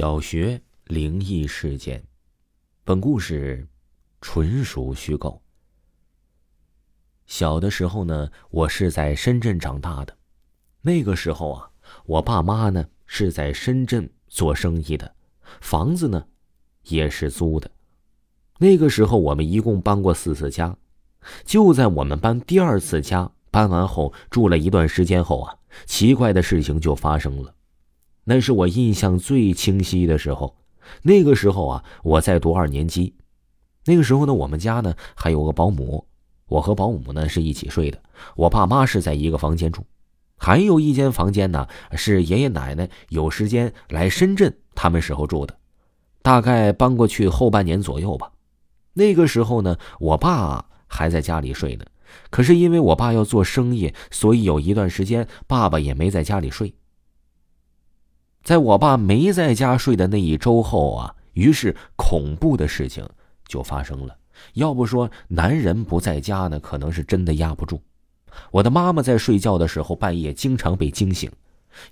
小学灵异事件，本故事纯属虚构。小的时候呢，我是在深圳长大的，那个时候啊，我爸妈呢是在深圳做生意的，房子呢也是租的。那个时候我们一共搬过四次家，就在我们搬第二次家搬完后住了一段时间后啊，奇怪的事情就发生了。那是我印象最清晰的时候，那个时候啊，我在读二年级。那个时候呢，我们家呢还有个保姆，我和保姆呢是一起睡的。我爸妈是在一个房间住，还有一间房间呢是爷爷奶奶有时间来深圳他们时候住的，大概搬过去后半年左右吧。那个时候呢，我爸还在家里睡呢，可是因为我爸要做生意，所以有一段时间爸爸也没在家里睡。在我爸没在家睡的那一周后啊，于是恐怖的事情就发生了。要不说男人不在家呢，可能是真的压不住。我的妈妈在睡觉的时候，半夜经常被惊醒，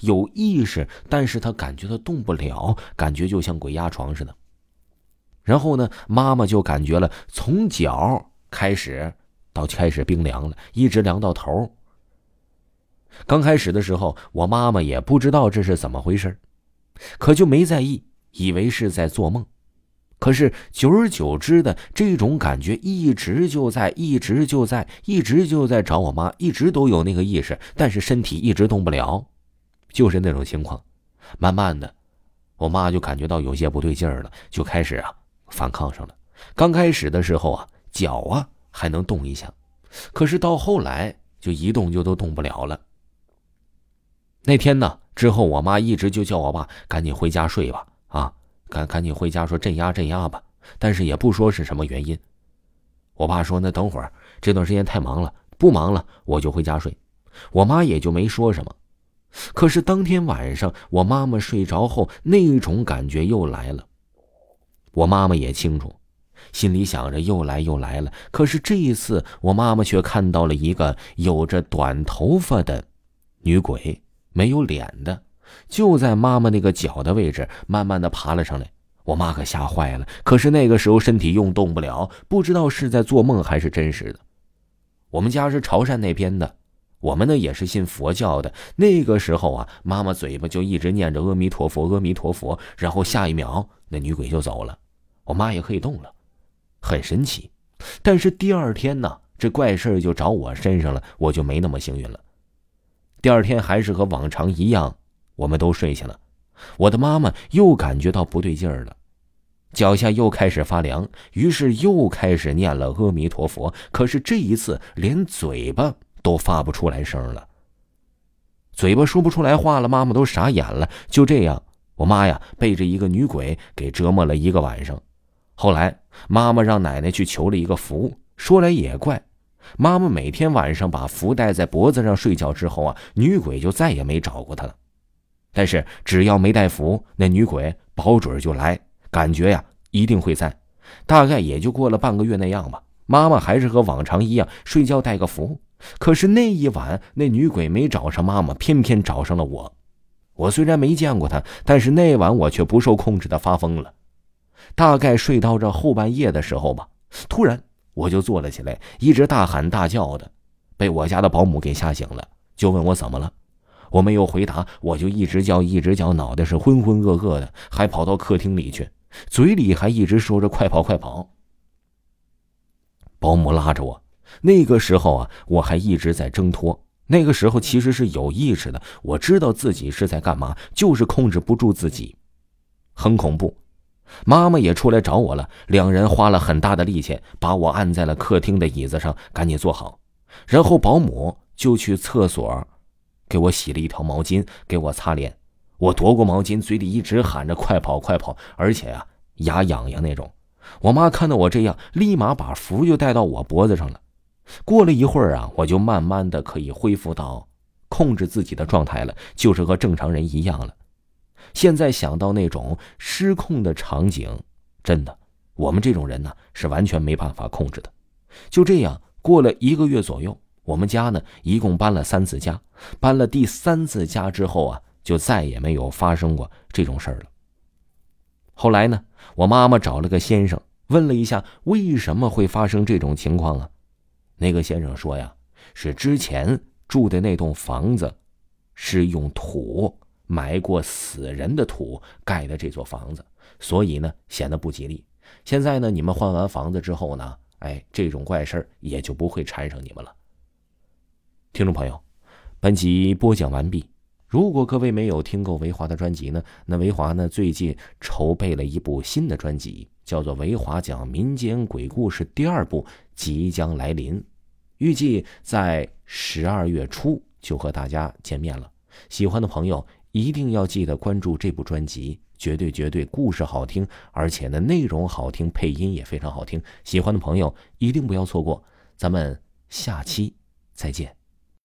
有意识，但是她感觉她动不了，感觉就像鬼压床似的。然后呢，妈妈就感觉了，从脚开始到开始冰凉了，一直凉到头。刚开始的时候，我妈妈也不知道这是怎么回事，可就没在意，以为是在做梦。可是久而久之的这种感觉一直就在，一直就在，一直就在找我妈，一直都有那个意识，但是身体一直动不了，就是那种情况。慢慢的，我妈就感觉到有些不对劲儿了，就开始啊反抗上了。刚开始的时候啊，脚啊还能动一下，可是到后来就一动就都动不了了。那天呢，之后我妈一直就叫我爸赶紧回家睡吧，啊，赶赶紧回家说镇压镇压吧，但是也不说是什么原因。我爸说那等会儿这段时间太忙了，不忙了我就回家睡。我妈也就没说什么。可是当天晚上我妈妈睡着后，那种感觉又来了。我妈妈也清楚，心里想着又来又来了。可是这一次我妈妈却看到了一个有着短头发的女鬼。没有脸的，就在妈妈那个脚的位置，慢慢的爬了上来。我妈可吓坏了，可是那个时候身体又动不了，不知道是在做梦还是真实的。我们家是潮汕那边的，我们呢也是信佛教的。那个时候啊，妈妈嘴巴就一直念着阿弥陀佛，阿弥陀佛，然后下一秒那女鬼就走了，我妈也可以动了，很神奇。但是第二天呢，这怪事就找我身上了，我就没那么幸运了。第二天还是和往常一样，我们都睡下了。我的妈妈又感觉到不对劲儿了，脚下又开始发凉，于是又开始念了阿弥陀佛。可是这一次连嘴巴都发不出来声了，嘴巴说不出来话了。妈妈都傻眼了。就这样，我妈呀被这一个女鬼给折磨了一个晚上。后来妈妈让奶奶去求了一个符，说来也怪。妈妈每天晚上把符戴在脖子上睡觉之后啊，女鬼就再也没找过她了。但是只要没带符，那女鬼保准就来，感觉呀一定会在。大概也就过了半个月那样吧。妈妈还是和往常一样睡觉带个符，可是那一晚那女鬼没找上妈妈，偏偏找上了我。我虽然没见过她，但是那晚我却不受控制的发疯了。大概睡到这后半夜的时候吧，突然。我就坐了起来，一直大喊大叫的，被我家的保姆给吓醒了，就问我怎么了。我没有回答，我就一直叫，一直叫，脑袋是浑浑噩噩的，还跑到客厅里去，嘴里还一直说着“快跑，快跑”。保姆拉着我，那个时候啊，我还一直在挣脱。那个时候其实是有意识的，我知道自己是在干嘛，就是控制不住自己，很恐怖。妈妈也出来找我了，两人花了很大的力气把我按在了客厅的椅子上，赶紧坐好。然后保姆就去厕所，给我洗了一条毛巾，给我擦脸。我夺过毛巾，嘴里一直喊着“快跑，快跑”，而且啊，牙痒痒那种。我妈看到我这样，立马把符就戴到我脖子上了。过了一会儿啊，我就慢慢的可以恢复到控制自己的状态了，就是和正常人一样了。现在想到那种失控的场景，真的，我们这种人呢是完全没办法控制的。就这样过了一个月左右，我们家呢一共搬了三次家，搬了第三次家之后啊，就再也没有发生过这种事儿了。后来呢，我妈妈找了个先生，问了一下为什么会发生这种情况啊？那个先生说呀，是之前住的那栋房子，是用土埋过死人的土盖的这座房子，所以呢显得不吉利。现在呢，你们换完房子之后呢，哎，这种怪事也就不会缠上你们了。听众朋友，本集播讲完毕。如果各位没有听够维华的专辑呢，那维华呢最近筹备了一部新的专辑，叫做《维华讲民间鬼故事》第二部即将来临，预计在十二月初就和大家见面了。喜欢的朋友一定要记得关注这部专辑，绝对绝对故事好听，而且呢内容好听，配音也非常好听。喜欢的朋友一定不要错过，咱们下期再见。